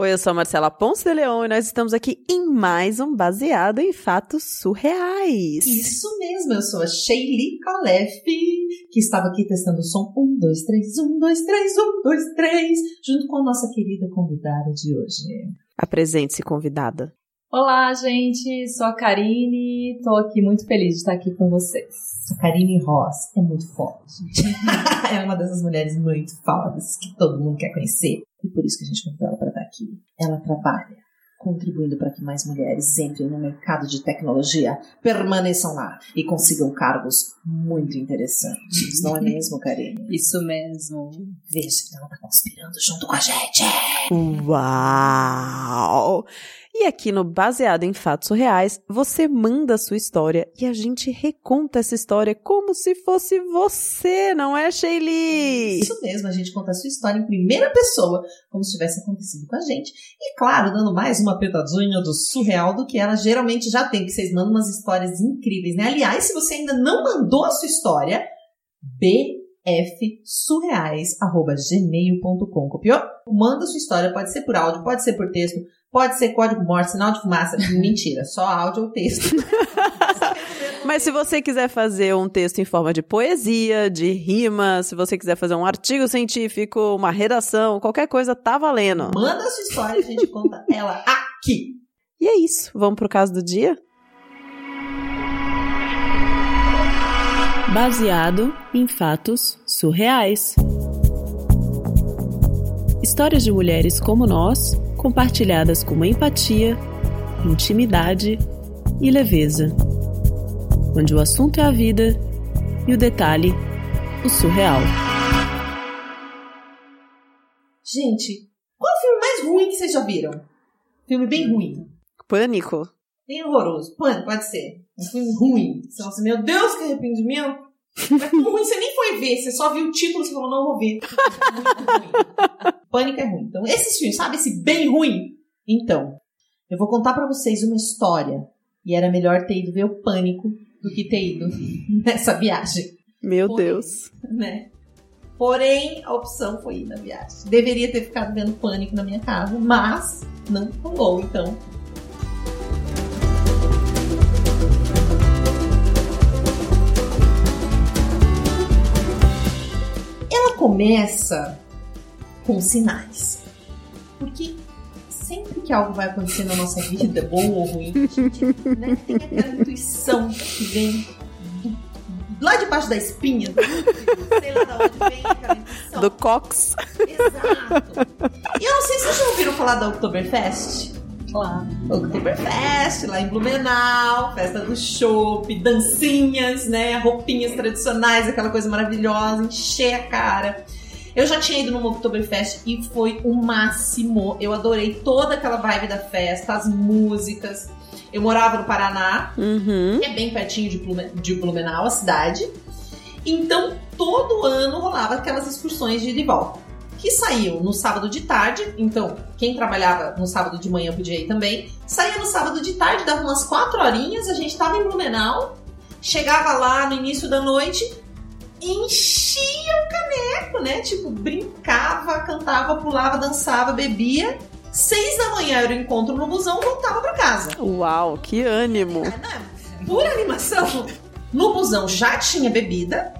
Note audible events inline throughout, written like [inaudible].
Oi, eu sou a Marcela Ponce de Leão e nós estamos aqui em mais um Baseado em Fatos Surreais. Isso mesmo, eu sou a Sheili Calef, que estava aqui testando o som 1, 2, 3, 1, 2, 3, 1, 2, 3, junto com a nossa querida convidada de hoje. Apresente-se, convidada. Olá, gente, sou a Karine, tô aqui muito feliz de estar aqui com vocês. A Karine Ross é muito forte. [laughs] é uma dessas mulheres muito fodas que todo mundo quer conhecer. E por isso que a gente convidou ela para estar aqui. Ela trabalha contribuindo para que mais mulheres entrem no mercado de tecnologia, permaneçam lá e consigam cargos muito interessantes. Não é mesmo, Karine? [laughs] Isso mesmo. Veja que ela tá conspirando junto com a gente. Uau! E aqui no Baseado em Fatos Reais, você manda a sua história e a gente reconta essa história como se fosse você, não é, Sheili? Isso mesmo, a gente conta a sua história em primeira pessoa, como se tivesse acontecido com a gente. E claro, dando mais uma petadinha do surreal do que ela geralmente já tem, que vocês mandam umas histórias incríveis, né? Aliás, se você ainda não mandou a sua história, bfsurreais.gmail.com. Copiou? Manda sua história, pode ser por áudio, pode ser por texto, Pode ser código morte, sinal de fumaça. [laughs] Mentira, só áudio ou texto. [laughs] Mas se você quiser fazer um texto em forma de poesia, de rima, se você quiser fazer um artigo científico, uma redação, qualquer coisa, tá valendo. Manda a sua história e a gente conta ela aqui. E é isso. Vamos pro caso do dia? Baseado em fatos surreais. Histórias de mulheres como nós compartilhadas com empatia, intimidade e leveza, onde o assunto é a vida e o detalhe, o surreal. Gente, qual o filme mais ruim que vocês já viram? Filme bem ruim. Pânico? Bem horroroso. Pânico, pode ser. Um filme ruim. Você fala assim, meu Deus, que arrependimento. Mas ruim, você nem foi ver, você só viu o título e falou, não vou ver. [laughs] Pânico é ruim. Então, esses filmes, sabe esse bem ruim? Então, eu vou contar para vocês uma história. E era melhor ter ido ver o Pânico do que ter ido [laughs] nessa viagem. Meu Porém, Deus. Né? Porém, a opção foi ir na viagem. Deveria ter ficado vendo Pânico na minha casa, mas não rolou, então começa com sinais. Porque sempre que algo vai acontecer na nossa vida, bom ou ruim, a gente né, tem aquela intuição que vem do, lá debaixo da espinha, do sei lá de onde vem aquela intuição. Do Cox. Exato. E eu não sei se vocês já ouviram falar da Oktoberfest. Lá. Oktoberfest, lá em Blumenau, festa do chopp, dancinhas, né? Roupinhas tradicionais, aquela coisa maravilhosa, encher a cara. Eu já tinha ido no Oktoberfest e foi o máximo. Eu adorei toda aquela vibe da festa, as músicas. Eu morava no Paraná, uhum. que é bem pertinho de Blumenau, a cidade. Então, todo ano rolava aquelas excursões de ida e volta que saiu no sábado de tarde. Então, quem trabalhava no sábado de manhã podia ir também. Saía no sábado de tarde, dava umas quatro horinhas, a gente tava em Blumenau, chegava lá no início da noite, enchia o caneco, né? Tipo, brincava, cantava, pulava, dançava, bebia. Seis da manhã era o encontro no busão, voltava para casa. Uau, que ânimo! É, né? Pura animação. No busão já tinha bebida,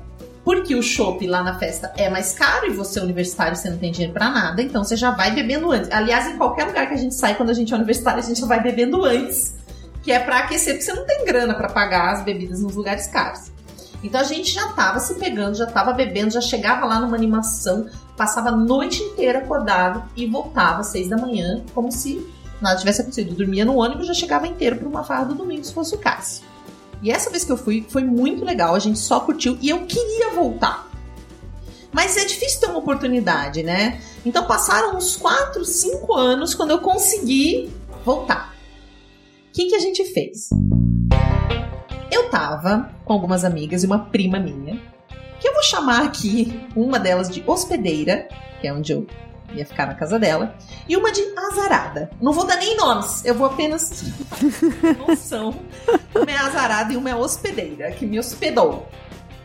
porque o chopp lá na festa é mais caro e você é universitário, você não tem dinheiro para nada, então você já vai bebendo antes. Aliás, em qualquer lugar que a gente sai quando a gente é universitário, a gente já vai bebendo antes, que é para aquecer, porque você não tem grana para pagar as bebidas nos lugares caros. Então a gente já tava se pegando, já tava bebendo, já chegava lá numa animação, passava a noite inteira acordado e voltava às seis da manhã, como se nada tivesse acontecido. Dormia no ônibus, já chegava inteiro para uma farra do domingo, se fosse o caso. E essa vez que eu fui, foi muito legal, a gente só curtiu e eu queria voltar. Mas é difícil ter uma oportunidade, né? Então passaram uns 4, 5 anos quando eu consegui voltar. O que, que a gente fez? Eu tava com algumas amigas e uma prima minha, que eu vou chamar aqui uma delas de hospedeira, que é onde eu ia ficar na casa dela, e uma de azarada. Não vou dar nem nomes, eu vou apenas [laughs] noção. Uma é azarada e uma é hospedeira, que me hospedou.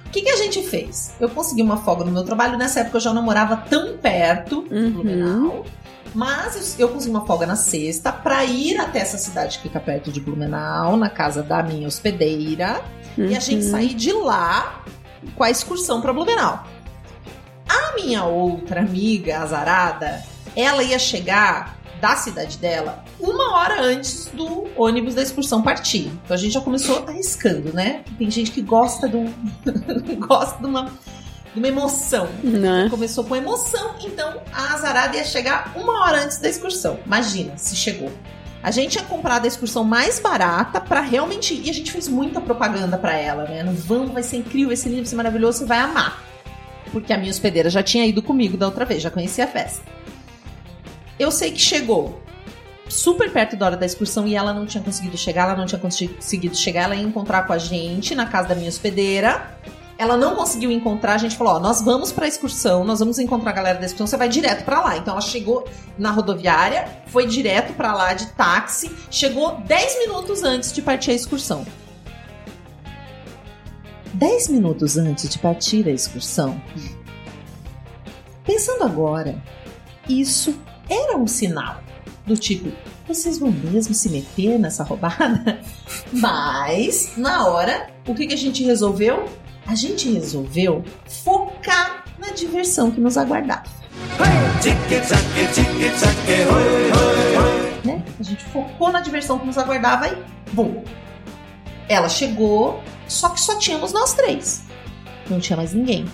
O que, que a gente fez? Eu consegui uma folga no meu trabalho. Nessa época eu já não morava tão perto uhum. Blumenau. Mas eu consegui uma folga na sexta pra ir até essa cidade que fica perto de Blumenau, na casa da minha hospedeira, uhum. e a gente uhum. sair de lá com a excursão pra Blumenau. A minha outra amiga, azarada, ela ia chegar da cidade dela uma hora antes do ônibus da excursão partir. Então a gente já começou arriscando, né? Tem gente que gosta de um [laughs] gosta de uma de uma emoção. Né? Começou com emoção, então a azarada ia chegar uma hora antes da excursão. Imagina se chegou. A gente tinha comprado a excursão mais barata para realmente. E a gente fez muita propaganda para ela, né? No vamos, vai ser incrível, esse livro vai ser maravilhoso, você vai amar. Porque a minha hospedeira já tinha ido comigo da outra vez, já conhecia a festa. Eu sei que chegou super perto da hora da excursão e ela não tinha conseguido chegar, ela não tinha conseguido chegar, ela ia encontrar com a gente na casa da minha hospedeira. Ela não conseguiu encontrar, a gente falou: Ó, nós vamos pra excursão, nós vamos encontrar a galera da excursão, você vai direto para lá. Então ela chegou na rodoviária, foi direto para lá de táxi, chegou 10 minutos antes de partir a excursão. 10 minutos antes de partir a excursão, pensando agora, isso era um sinal do tipo, vocês vão mesmo se meter nessa roubada? [laughs] Mas, na hora, o que, que a gente resolveu? A gente resolveu focar na diversão que nos aguardava. Né? A gente focou na diversão que nos aguardava e, bom, ela chegou, só que só tínhamos nós três. Não tinha mais ninguém.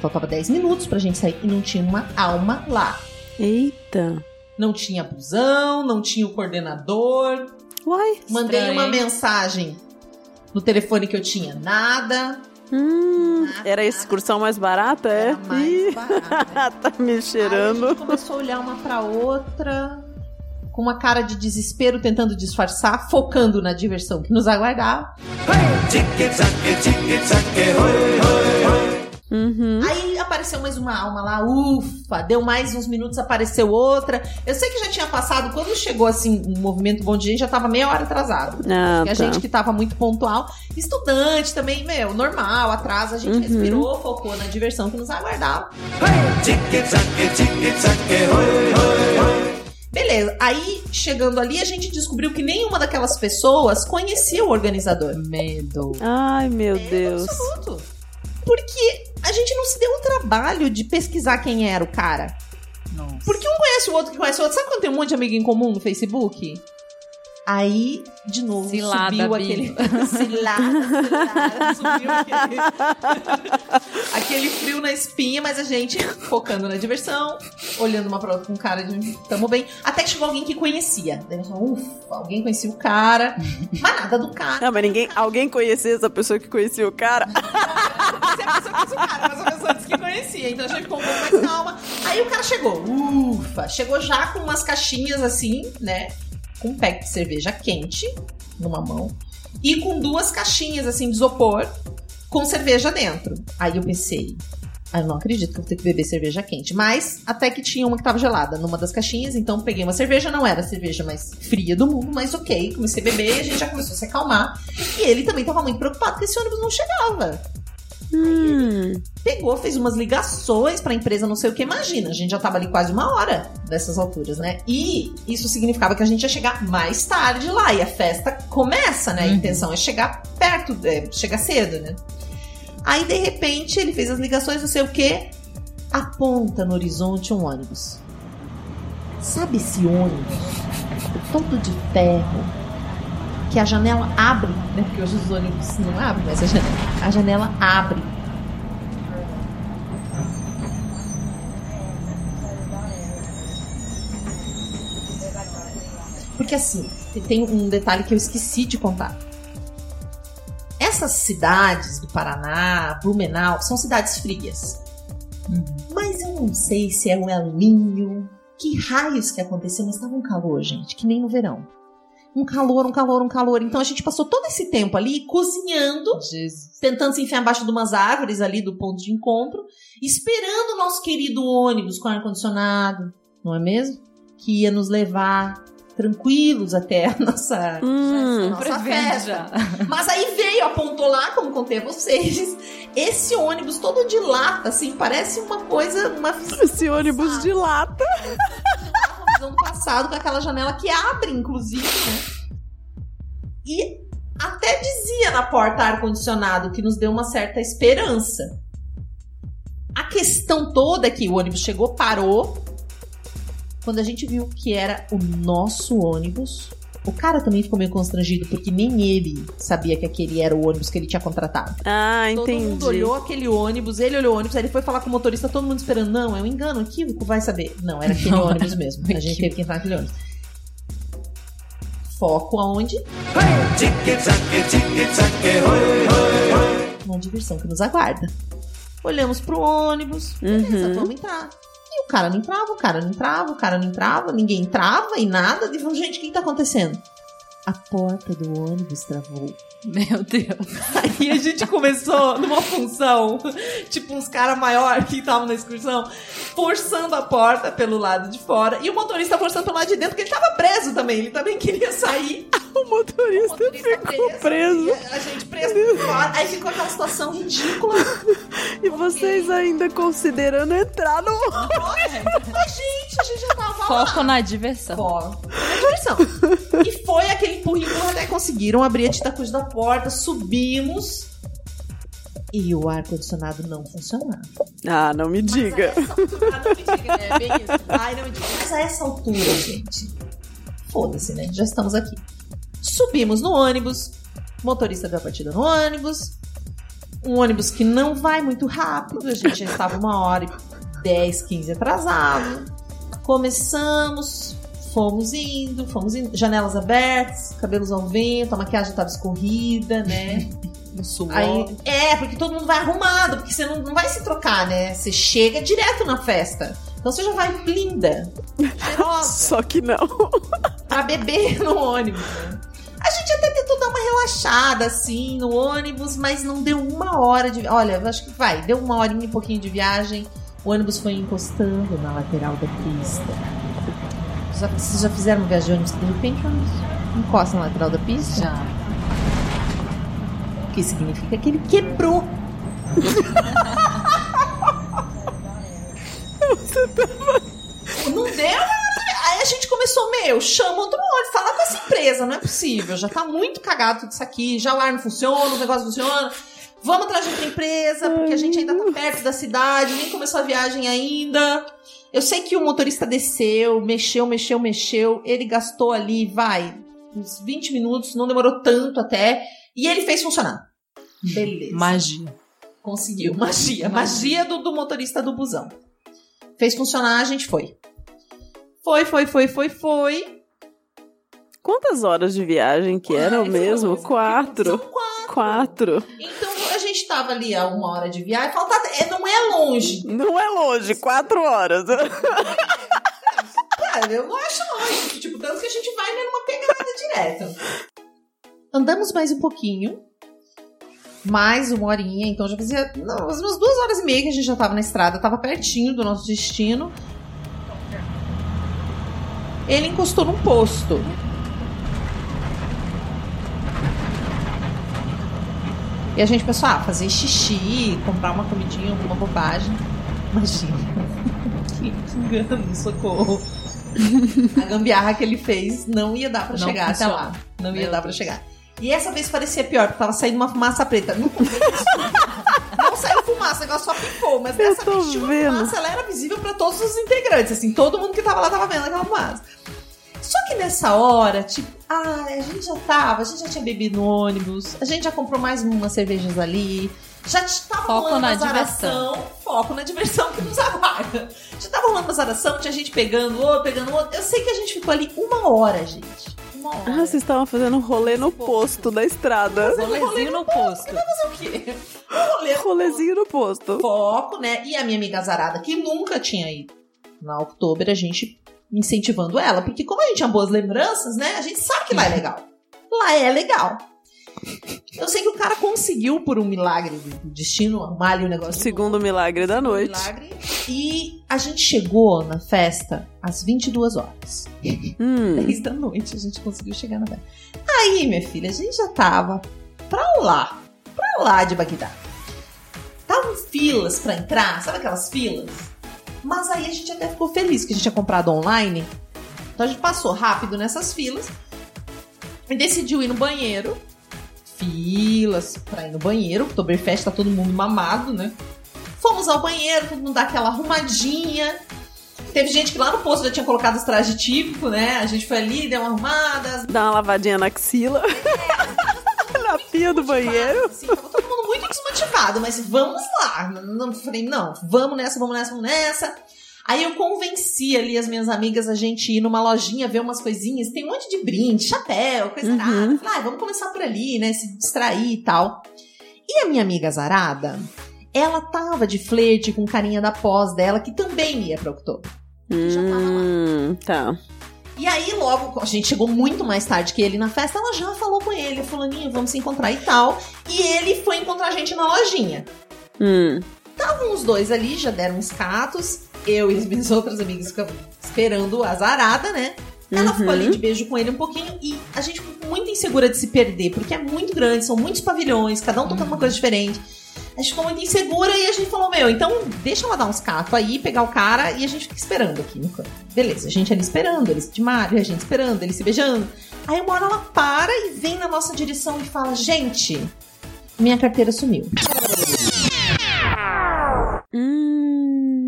Faltava 10 minutos pra gente sair e não tinha uma alma lá. Eita! Não tinha busão, não tinha o coordenador. Uai, Mandei estranho. uma mensagem no telefone que eu tinha. Nada. Hum, nada, era a excursão mais barata, é? Era mais barata. [laughs] tá me cheirando. Aí a gente começou a olhar uma pra outra com uma cara de desespero, tentando disfarçar, focando na diversão que nos aguardava. Uhum. Aí apareceu mais uma alma lá, ufa, deu mais uns minutos, apareceu outra. Eu sei que já tinha passado, quando chegou assim, um movimento bom de gente, já tava meia hora atrasado. Ah, tá. a gente que tava muito pontual. Estudante também, meu, normal, atrasa, a gente uhum. respirou, focou na diversão que nos aguardava. Beleza, aí chegando ali, a gente descobriu que nenhuma daquelas pessoas conhecia o organizador. Medo. Ai, meu Medo Deus. Absoluto. Porque a gente não se deu o trabalho de pesquisar quem era o cara. Nossa. Porque um conhece o outro que conhece o outro. Sabe quando tem um monte de amigo em comum no Facebook? Aí, de novo, cilada, subiu aquele. [laughs] cilada, cilada, subiu aquele. aquele frio na espinha, mas a gente focando na diversão, olhando uma pra outra com cara de tamo bem. Até que chegou alguém que conhecia. Daí nós falamos, ufa, alguém conhecia o cara, mas nada do cara. Não, mas ninguém. Alguém conhecia essa pessoa que conhecia o cara? Se a pessoa conhecia o cara, mas a pessoa disse que conhecia. Então a gente ficou um pouco mais calma. Aí o cara chegou, ufa, chegou já com umas caixinhas assim, né? Com um pack de cerveja quente numa mão e com duas caixinhas assim de isopor com cerveja dentro. Aí eu pensei, ah, eu não acredito que eu vou ter que beber cerveja quente. Mas até que tinha uma que tava gelada numa das caixinhas, então peguei uma cerveja, não era a cerveja mais fria do mundo, mas ok, comecei a beber a gente já começou a se acalmar. E ele também tava muito preocupado porque esse ônibus não chegava. Hum. Pegou, fez umas ligações pra empresa, não sei o que. Imagina, a gente já tava ali quase uma hora dessas alturas, né? E isso significava que a gente ia chegar mais tarde lá. E a festa começa, né? A uhum. intenção é chegar perto, é, chegar cedo, né? Aí, de repente, ele fez as ligações, não sei o que. Aponta no horizonte um ônibus. Sabe esse ônibus? Todo de ferro, que a janela abre, né? Porque hoje os ônibus não abrem, mas a janela, a janela abre. Porque assim, tem um detalhe que eu esqueci de contar. Essas cidades do Paraná, Blumenau, são cidades frias. Uhum. Mas eu não sei se é o Elinho, que raios que aconteceu, mas estava um calor, gente, que nem no verão um calor, um calor, um calor. Então a gente passou todo esse tempo ali cozinhando, Jesus. tentando se enfiar embaixo de umas árvores ali do ponto de encontro, esperando o nosso querido ônibus com ar-condicionado, não é mesmo? Que ia nos levar tranquilos até a nossa, hum, nossa festa. [laughs] Mas aí veio, apontou lá, como contei a vocês, esse ônibus todo de lata, assim, parece uma coisa, uma Esse ônibus de lata. televisão do passado com aquela janela que abre, inclusive, né? E até dizia na porta ar-condicionado, que nos deu uma certa esperança. A questão toda é que o ônibus chegou, parou. Quando a gente viu que era o nosso ônibus, o cara também ficou meio constrangido, porque nem ele sabia que aquele era o ônibus que ele tinha contratado. Ah, Todo entendi. mundo olhou aquele ônibus, ele olhou o ônibus, aí ele foi falar com o motorista, todo mundo esperando. Não, é um engano, um equívoco, vai saber. Não, era aquele [laughs] Não, ônibus era mesmo. A gente teve que entrar naquele ônibus. Foco aonde? Uma diversão que nos aguarda. Olhamos pro ônibus, beleza, Uhum. vamos entrar. O cara não entrava, o cara não entrava, o cara não entrava, ninguém entrava e nada. E falamos, gente, o que tá acontecendo? A porta do ônibus travou. Meu Deus. Aí a gente começou numa função, tipo uns caras maiores que estavam na excursão, forçando a porta pelo lado de fora e o motorista forçando pelo lado de dentro, porque ele tava preso também, ele também queria sair. [laughs] O motorista, O motorista ficou preso. e A gente preso por fora. Aí ficou aquela situação ridícula. Vocês ainda considerando entrar no. [laughs] Mas, gente, a gente já tava Foco lá. na diversão. Foco na diversão. E foi aquele empurrinho até conseguiram abrir a titacuja da porta, subimos. E o ar-condicionado não funcionava. Ah, não me diga. Mas a essa altura, não me diga, é bem isso. Ai, não me diga. Mas a essa altura, gente, foda-se, né? Já estamos aqui. Subimos no ônibus, o motorista deu a partida no ônibus, um ônibus que não vai muito rápido, a gente já estava uma hora e 10, 15 atrasado. Começamos, fomos indo, fomos indo, janelas abertas, cabelos ao vento, a maquiagem estava escorrida, né? [laughs] Aí, é, porque todo mundo vai arrumado, porque você não, não vai se trocar, né? Você chega direto na festa. Então você já vai linda, cheirosa, [laughs] Só que não. pra beber no ônibus, né? Gente até tentou dar uma relaxada, assim, no ônibus, mas não deu uma hora de... Olha, acho que vai, deu uma horinha e pouquinho de viagem. O ônibus foi encostando na lateral da pista. Já- Vocês já fizeram uma viagem de ônibus que de repente o ônibus encosta na lateral da pista? Já. O que significa que ele quebrou. [laughs] Não deu? Aí a gente começou, meu, chama outro ônibus, fala com essa empresa, não é possível. Já tá muito cagado tudo isso aqui, já o ar não funciona, o negócio não funciona. Vamos atrás de outra empresa, porque a gente ainda tá perto da cidade, nem começou a viagem ainda. Eu sei que o motorista desceu, mexeu, mexeu, mexeu. Ele gastou ali, vai, uns 20 minutos, não demorou tanto até. E ele fez funcionar. Beleza. Magia. Conseguiu. Magia. Magia do, do motorista do busão. Fez funcionar, a gente foi. Foi, foi, foi, foi, foi. Quantas horas de viagem que eram mesmo? Quatro. quatro. Quatro. Então a gente tava ali a uma hora de viagem. Faltava, é, não é longe. Não é longe, quatro horas. Cara, eu não acho longe. Tipo, tanto que a gente vai numa pegada direto. Andamos mais um pouquinho. Mais uma horinha. Então já fazia não, umas duas horas e meia que a gente já tava na estrada. Tava pertinho do nosso destino. Ele encostou num posto. E a gente pensou, ah, fazer xixi, comprar uma comidinha, alguma bobagem. Imagina. [laughs] que, que engano, socorro. A gambiarra que ele fez não ia dar pra Não chegar funciona. até lá. Não ia Meu dar pra Deus. chegar. E essa vez parecia pior, porque tava saindo uma fumaça preta. Não, não saiu fumaça, o negócio só picou. Mas dessa vez tinha uma fumaça, ela era visível pra todos os integrantes. Assim, todo mundo que tava lá tava vendo aquela fumaça. Só que nessa hora, tipo, ah, a gente já tava, a gente já tinha bebido no ônibus, a gente já comprou mais umas cervejas ali, já tava Foco rolando na umas aração, foco na diversão que nos aguarda. Já tava rolando umas aração, tinha gente pegando outro, pegando outro. Eu sei que a gente ficou ali uma hora, gente. Uma hora. Ah, vocês estavam fazendo um rolê no posto da estrada. Rolezinho no posto. Fazer o quê? [laughs] Rolê Rolezinho no posto. foco, né? E a minha amiga Zarada, que nunca tinha ido na Oktober, a gente incentivando ela, porque como a gente tinha boas lembranças, né? A gente sabe que lá é legal. Lá é legal. Eu sei que o cara conseguiu, por um milagre do destino, arrumar ali o negócio. Segundo milagre da noite. Milagre. E a gente chegou na festa às 22 horas. Hum. [laughs] 10 da noite a gente conseguiu chegar na festa. Aí, minha filha, a gente já tava pra lá, pra lá de Bagdá. Estavam filas pra entrar, sabe aquelas filas? Mas aí a gente até ficou feliz que a gente tinha comprado online Então a gente passou rápido nessas filas e decidiu ir no banheiro. Filas pra ir no banheiro. Oktoberfest tá todo mundo mamado, né? Fomos ao banheiro, todo mundo dá aquela arrumadinha. Teve gente que lá no posto já tinha colocado os trajes típicos, né? A gente foi ali, deu uma arrumada. Dá uma lavadinha na axila. [laughs] na pia do banheiro. Assim, tava todo mundo muito desmotivado, mas vamos lá. Não, falei, não, vamos nessa, vamos nessa, vamos nessa. Aí eu convenci ali as minhas amigas a gente ir numa lojinha ver umas coisinhas. Tem um monte de brinde, chapéu, coisa Uhum. nada. Falei, ah, vamos começar por ali, né? Se distrair e tal. E a minha amiga Zarada, ela tava de flerte com carinha da pós dela, que também ia pra outubro. já tava lá. Hum, tá. E aí, logo, a gente chegou muito mais tarde que ele na festa, ela já falou com ele, fulaninho, vamos se encontrar e tal. E ele foi encontrar a gente na lojinha. Hum. Estavam os dois ali, já deram uns catos. Eu e as minhas outras amigas ficamos esperando a zarada, né? Ela ficou ali de beijo com ele um pouquinho e a gente ficou muito insegura de se perder, porque é muito grande, são muitos pavilhões, cada um tocando uma coisa diferente. A gente ficou muito insegura e a gente falou: Meu, então deixa ela dar uns catos aí, pegar o cara e a gente fica esperando aqui no canto. Beleza, a gente ali esperando, eles de Mário, a gente esperando, eles se beijando. Aí uma hora ela para e vem na nossa direção e fala: Gente, minha carteira sumiu.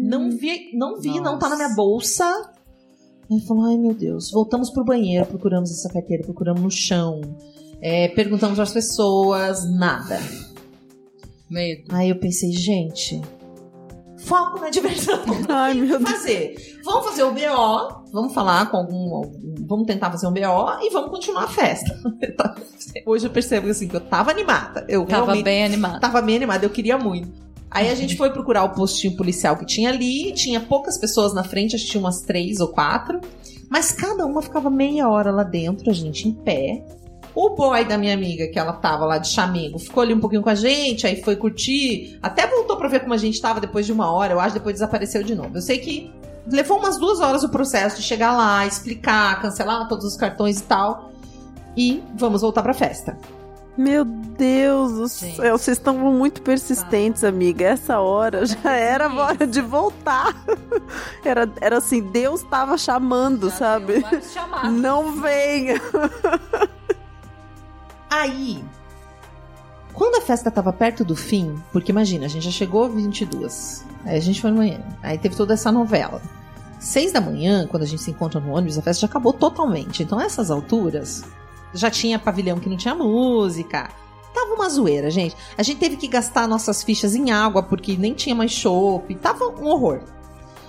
Não vi, não vi, não tá na Nossa. minha bolsa. Aí falou, ai meu Deus. Voltamos pro banheiro, procuramos essa carteira, procuramos no chão. é, perguntamos às pessoas, nada. Medo. Aí eu pensei, gente, foco na diversão. [laughs] Ai, meu Deus. fazer. Vamos fazer o BO, vamos falar com algum, algum- Vamos tentar fazer um BO e vamos continuar a festa. [laughs] Hoje eu percebo assim, que eu tava animada. Eu Tava bem animado. Tava bem animada, eu queria muito. Aí a gente foi procurar o postinho policial que tinha ali, tinha poucas pessoas na frente, acho que tinha umas três ou quatro, mas cada uma ficava meia hora lá dentro, a gente em pé. O boy da minha amiga, que ela tava lá de chamego, ficou ali um pouquinho com a gente, aí foi curtir, até voltou pra ver como a gente tava depois de uma hora, eu acho, depois desapareceu de novo. Eu sei que levou umas duas horas o processo de chegar lá, explicar, cancelar todos os cartões e tal, e vamos voltar pra festa. Meu Deus do Gente. céu, vocês estão muito persistentes, amiga. Essa hora já [laughs] era a hora de voltar. [laughs] Era, era assim, Deus tava chamando, sabe? Chamar. [laughs] Não venha. Aí, quando a festa tava perto do fim, porque imagina, a gente já chegou 22, aí a gente foi amanhã, aí teve toda essa novela. Seis da manhã, quando a gente se encontra no ônibus, a festa já acabou totalmente. Então, essas alturas, já tinha pavilhão que não tinha música. Tava uma zoeira, gente. A gente teve que gastar nossas fichas em água, porque nem tinha mais chopp. Tava um horror.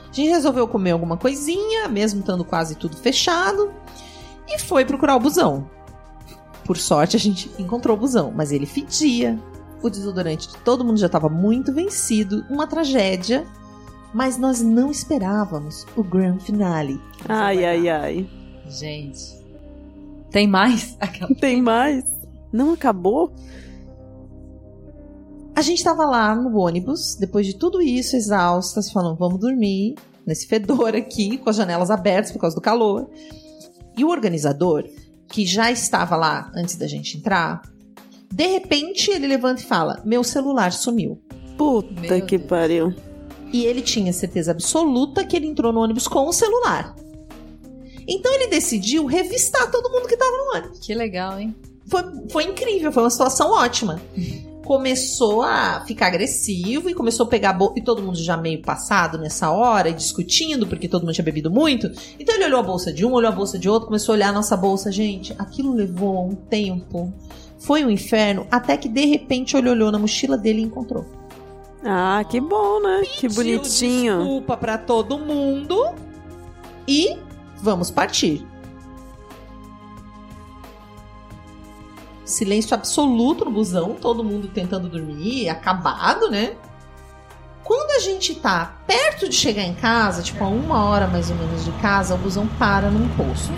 A gente resolveu comer alguma coisinha, mesmo estando quase tudo fechado, e foi procurar o busão. Por sorte, a gente encontrou o busão, mas ele fedia. O desodorante de todo mundo já estava muito vencido, uma tragédia. Mas nós não esperávamos o grand finale. Ai, ai, ai. Gente. Tem mais? [laughs] Aquela... Tem mais? Não acabou? A gente tava lá no ônibus, depois de tudo isso, exaustas, falando, vamos dormir nesse fedor aqui, com as janelas abertas por causa do calor. E o organizador, que já estava lá antes da gente entrar, de repente ele levanta e fala: Meu celular sumiu. Puta Meu que Deus. pariu. E ele tinha certeza absoluta que ele entrou no ônibus com o celular. Então ele decidiu revistar todo mundo que tava no ônibus. Que legal, hein? Foi, foi incrível, foi uma situação ótima. Começou a ficar agressivo e começou a pegar a bolsa. E todo mundo já meio passado nessa hora, e discutindo, porque todo mundo tinha bebido muito. Então ele olhou a bolsa de um, olhou a bolsa de outro, começou a olhar a nossa bolsa. Gente, aquilo levou um tempo. Foi um inferno, até que de repente ele olhou na mochila dele e encontrou. Ah, que bom, né? que Pediu bonitinho. Desculpa pra todo mundo e vamos partir. Silêncio absoluto no busão, todo mundo tentando dormir, acabado, né? Quando a gente tá perto de chegar em casa, tipo a uma hora mais ou menos de casa, o busão para num posto.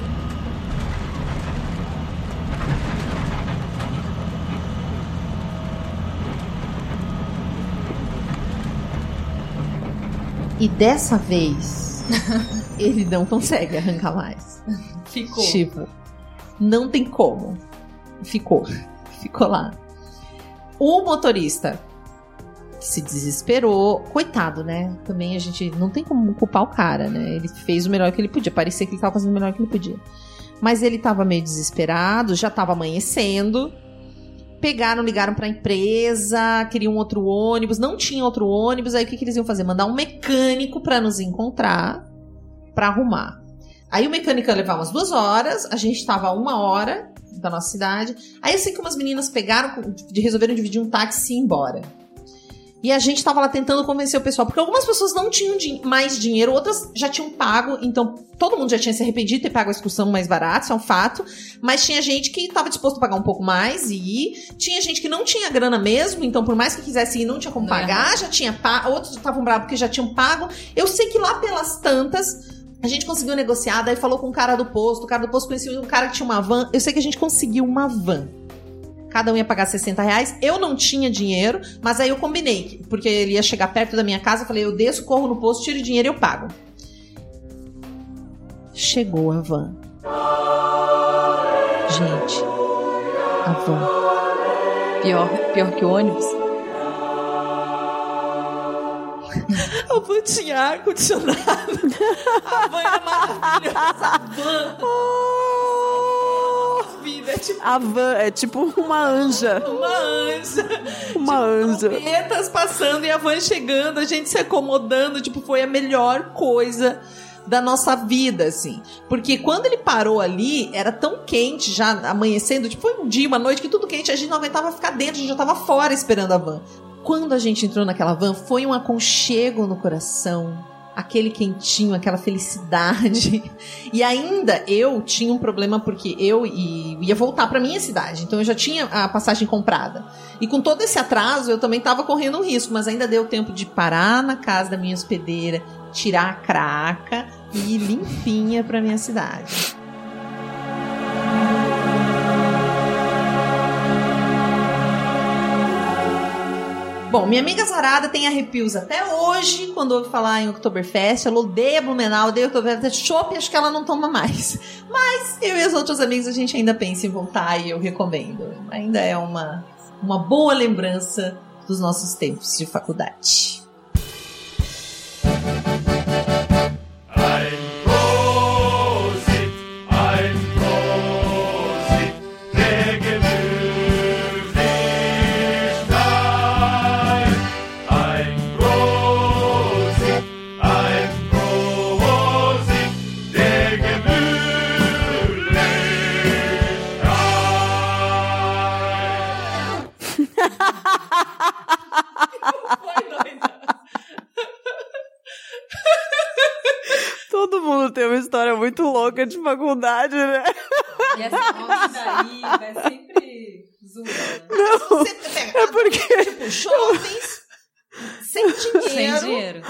E dessa vez, [laughs] ele não consegue arrancar mais. Ficou. Tipo, não tem como. Ficou. Ficou lá. O motorista se desesperou. Coitado, né? Também a gente não tem como culpar o cara, né? Ele fez o melhor que ele podia. Parecia que ele estava fazendo o melhor que ele podia. Mas ele estava meio desesperado, já estava amanhecendo. Pegaram, ligaram para a empresa, queriam outro ônibus, não tinha outro ônibus. Aí o que, que eles iam fazer? Mandar um mecânico para nos encontrar, para arrumar. Aí o mecânico ia levar umas duas horas, a gente estava a uma hora da nossa cidade. Aí assim que umas meninas pegaram, resolveram dividir um táxi e ir embora. E a gente tava lá tentando convencer o pessoal, porque algumas pessoas não tinham din mais dinheiro, outras já tinham pago, então todo mundo já tinha se arrependido de ter pago a excursão mais barata, isso é um fato. Mas tinha gente que estava disposto a pagar um pouco mais e ir. Tinha gente que não tinha grana mesmo, então por mais que quisesse ir, não tinha como não pagar, é. já tinha pago. Outros estavam bravos porque já tinham pago. Eu sei que lá pelas tantas, a gente conseguiu negociar, daí falou com o cara do posto, o cara do posto conhecia um cara que tinha uma van. Eu sei que a gente conseguiu uma van. Cada um ia pagar 60 reais. Eu não tinha dinheiro, mas aí eu combinei, porque ele ia chegar perto da minha casa. Eu falei, eu desço, corro no posto, tiro o dinheiro e eu pago. Chegou a van. Gente, a van. Pior, pior que o ônibus? [laughs] A van tinha ar-condicionado. [laughs] A van era maravilhosa. A van. Vida, é tipo... A van é tipo uma anja. Uma anja. Uma tipo, anja. Trompetas passando e a van chegando, a gente se acomodando. Tipo, foi a melhor coisa da nossa vida, assim. Porque quando ele parou ali, era tão quente, já amanhecendo, tipo, foi um dia, uma noite, que tudo quente, a gente não aguentava ficar dentro, a gente já tava fora esperando a van. Quando a gente entrou naquela van, foi um aconchego no coração. Aquele quentinho, aquela felicidade. E ainda eu tinha um problema porque eu ia voltar para minha cidade, então eu já tinha a passagem comprada. E com todo esse atraso, eu também estava correndo um risco, mas ainda deu tempo de parar na casa da minha hospedeira, tirar a craca e ir limpinha para minha cidade. Bom, minha amiga Zarada tem arrepios até hoje quando ouve falar em Oktoberfest. Ela odeia Blumenau, odeia Oktoberfest. Chopp, acho que ela não toma mais. [laughs] Mas eu e as outras amigas, a gente ainda pensa em voltar e eu recomendo. Ainda é uma, uma boa lembrança dos nossos tempos de faculdade. Muito louca de faculdade, né? E essa daí vai sempre zoando. Não, é porque... Tipo, jovens, sem dinheiro. Sem dinheiro.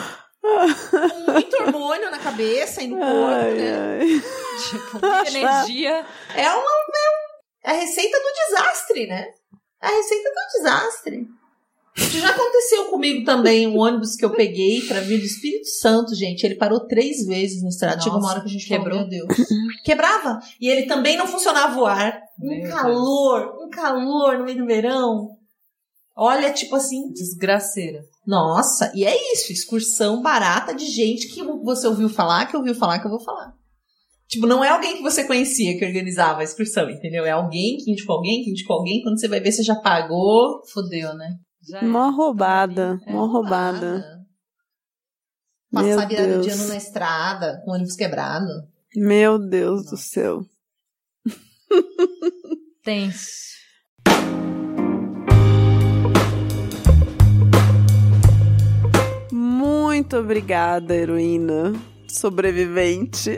Com muito hormônio na cabeça e no corpo, ai, né? Ai. Tipo, muita energia. É uma, é a receita do desastre, né? É a receita do desastre. Já aconteceu comigo também um ônibus que eu peguei para vir do Espírito Santo, gente. Ele parou três vezes na estrada. Chegou uma hora que a gente quebrou. Falou, meu Deus. Quebrava. E ele também não funcionava o ar. Um calor, um calor no meio do verão. Olha, tipo assim. Desgraceira. Nossa, e é isso. Excursão barata de gente que você ouviu falar, que ouviu falar, que eu vou falar. Tipo, não é alguém que você conhecia que organizava a excursão, entendeu? É alguém que indicou alguém, que indicou alguém. Quando você vai ver, você já pagou. Fodeu, né? Já mó é. roubada, é. mó roubada. Passar virada de ano na estrada, com o ônibus quebrado. Meu Deus Nossa. do céu. [laughs] Tenso. Muito obrigada, heroína sobrevivente.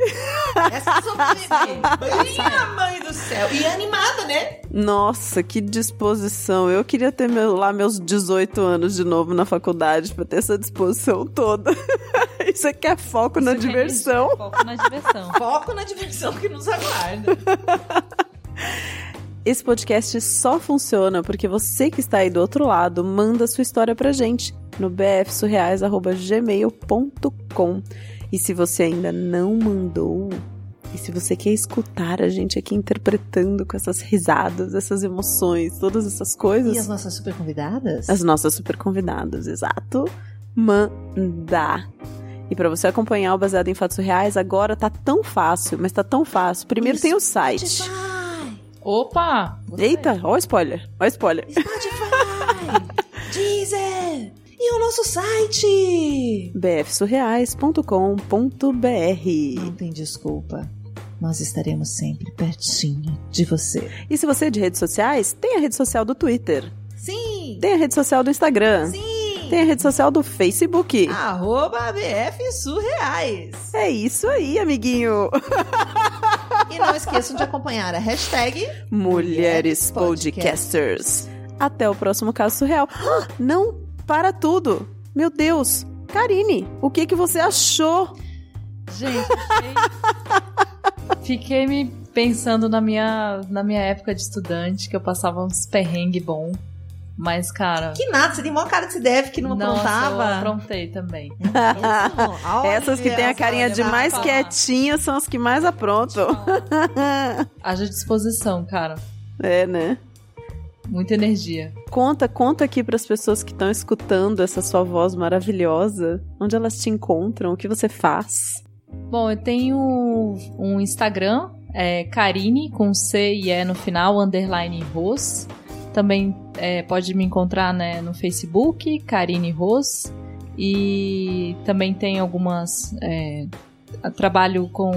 Essa sobrevivente. Minha mãe do céu. E animada, né? Nossa, que disposição. Eu queria ter meu, lá meus 18 anos de novo na faculdade pra ter essa disposição toda. [laughs] Isso aqui é foco Isso na é diversão. É foco na diversão. [laughs] foco na diversão que nos aguarda. [laughs] Esse podcast só funciona porque você que está aí do outro lado manda sua história pra gente no bfsurreais.gmail.com. E se você ainda não mandou, se você quer escutar a gente aqui interpretando com essas risadas, essas emoções, todas essas coisas. E as nossas super convidadas? As nossas super convidadas, exato. Manda. E para você acompanhar o Baseado em Fatos Reais, agora tá tão fácil, mas tá tão fácil. Primeiro tem o site. Spotify! Opa! gostei. Eita, ó o spoiler, ó o spoiler. Spotify! [laughs] Deezer! E o nosso site! bfsurreais.com.br Não tem desculpa. Nós estaremos sempre pertinho de você. E se você é de redes sociais, tem a rede social do Twitter, Sim! tem a rede social do Instagram, Sim! tem a rede social do Facebook. Arroba BF Surreais. É isso aí, amiguinho. E não esqueçam de acompanhar a hashtag Mulheres Podcasters. Até o próximo caso surreal. Ah, Não, para tudo. Meu Deus. Karine, o que que você achou? Gente, fiquei... fiquei me pensando na minha, na minha época de estudante, que eu passava uns perrengue bom. Mas, cara. Que nada, você tem maior cara de se deve que não nossa, eu aprontava. aprontei também. Olha Essas que têm a carinha de mais quietinha são as que mais aprontam. Haja disposição, cara. [laughs] É, né? Muita energia. Conta, conta aqui para as pessoas que estão escutando essa sua voz maravilhosa. Onde elas te encontram? O que você faz? Bom, eu tenho um Instagram, é Karine, com C e E no final, underline Ros. Também é, pode me encontrar né, no Facebook, Karine Ros. E também tem algumas. É, trabalho com,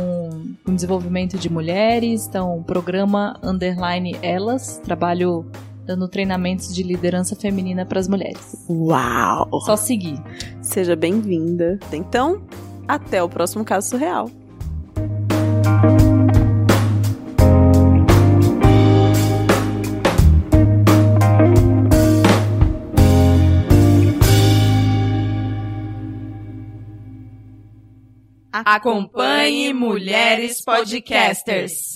com desenvolvimento de mulheres, então programa underline elas. Trabalho dando treinamentos de liderança feminina para as mulheres. Uau! Só seguir. Seja bem-vinda. Então, até o próximo caso surreal. Acompanhe Mulheres Podcasters.